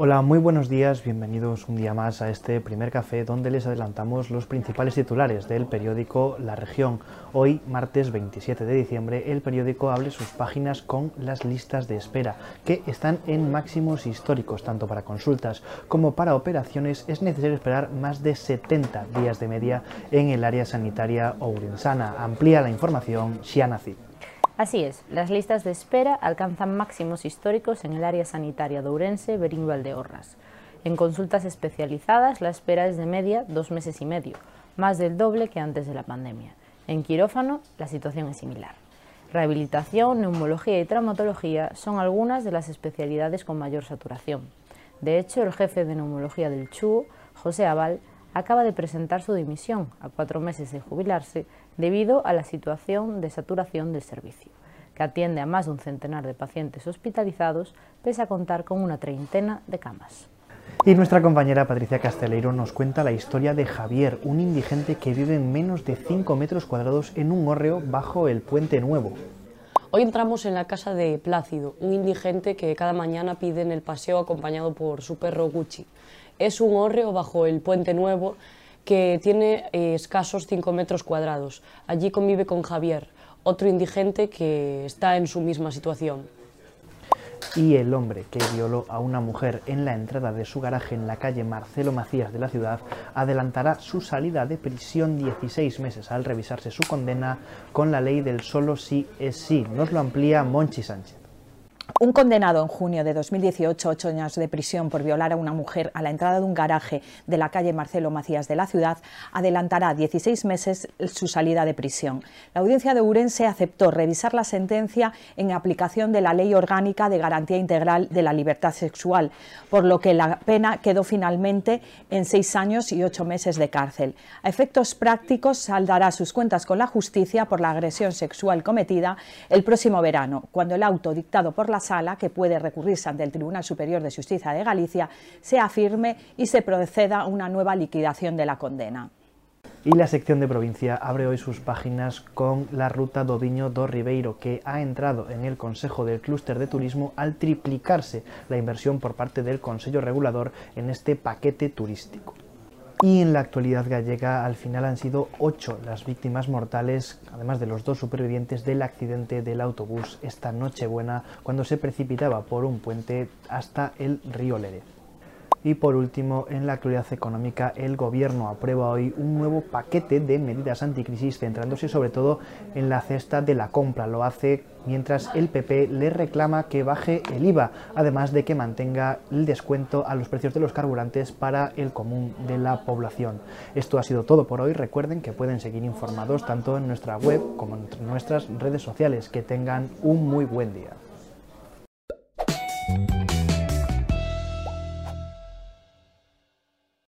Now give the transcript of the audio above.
Hola, muy buenos días, bienvenidos un día más a este primer café donde les adelantamos los principales titulares del periódico La Región. Hoy, martes 27 de diciembre, el periódico abre sus páginas con las listas de espera, que están en máximos históricos, tanto para consultas como para operaciones. Es necesario esperar más de 70 días de media en el área sanitaria ourensana. Amplía la información Xiana Cid. Así es, las listas de espera alcanzan máximos históricos en el área sanitaria de Ourense, Berín Valdeorras. En consultas especializadas la espera es de media dos meses y medio, más del doble que antes de la pandemia. En quirófano la situación es similar. Rehabilitación, neumología y traumatología son algunas de las especialidades con mayor saturación. De hecho, el jefe de neumología del CHU, José Aval, acaba de presentar su dimisión a cuatro meses de jubilarse debido a la situación de saturación del servicio, que atiende a más de un centenar de pacientes hospitalizados, pese a contar con una treintena de camas. Y nuestra compañera Patricia Casteleiro nos cuenta la historia de Javier, un indigente que vive en menos de 5 metros cuadrados en un hórreo bajo el Puente Nuevo. Hoy entramos en la casa de Plácido, un indigente que cada mañana pide en el paseo acompañado por su perro Gucci. Es un hórreo bajo el Puente Nuevo que tiene eh, escasos 5 metros cuadrados. Allí convive con Javier, otro indigente que está en su misma situación. Y el hombre que violó a una mujer en la entrada de su garaje en la calle Marcelo Macías de la ciudad adelantará su salida de prisión 16 meses al revisarse su condena con la ley del solo sí es sí. Nos lo amplía Monchi Sánchez. Un condenado en junio de 2018, ocho años de prisión por violar a una mujer a la entrada de un garaje de la calle Marcelo Macías de la ciudad, adelantará 16 meses su salida de prisión. La audiencia de Urense aceptó revisar la sentencia en aplicación de la Ley Orgánica de Garantía Integral de la Libertad Sexual, por lo que la pena quedó finalmente en seis años y ocho meses de cárcel. A efectos prácticos, saldará sus cuentas con la justicia por la agresión sexual cometida el próximo verano, cuando el auto dictado por la sala, que puede recurrirse ante el Tribunal Superior de Justicia de Galicia, sea firme y se proceda a una nueva liquidación de la condena. Y la sección de provincia abre hoy sus páginas con la ruta Dodiño do Ribeiro, que ha entrado en el Consejo del Clúster de Turismo al triplicarse la inversión por parte del Consejo Regulador en este paquete turístico. Y en la actualidad gallega al final han sido ocho las víctimas mortales, además de los dos supervivientes del accidente del autobús esta Nochebuena cuando se precipitaba por un puente hasta el río Lere. Y por último, en la actualidad económica, el Gobierno aprueba hoy un nuevo paquete de medidas anticrisis centrándose sobre todo en la cesta de la compra. Lo hace mientras el PP le reclama que baje el IVA, además de que mantenga el descuento a los precios de los carburantes para el común de la población. Esto ha sido todo por hoy. Recuerden que pueden seguir informados tanto en nuestra web como en nuestras redes sociales. Que tengan un muy buen día.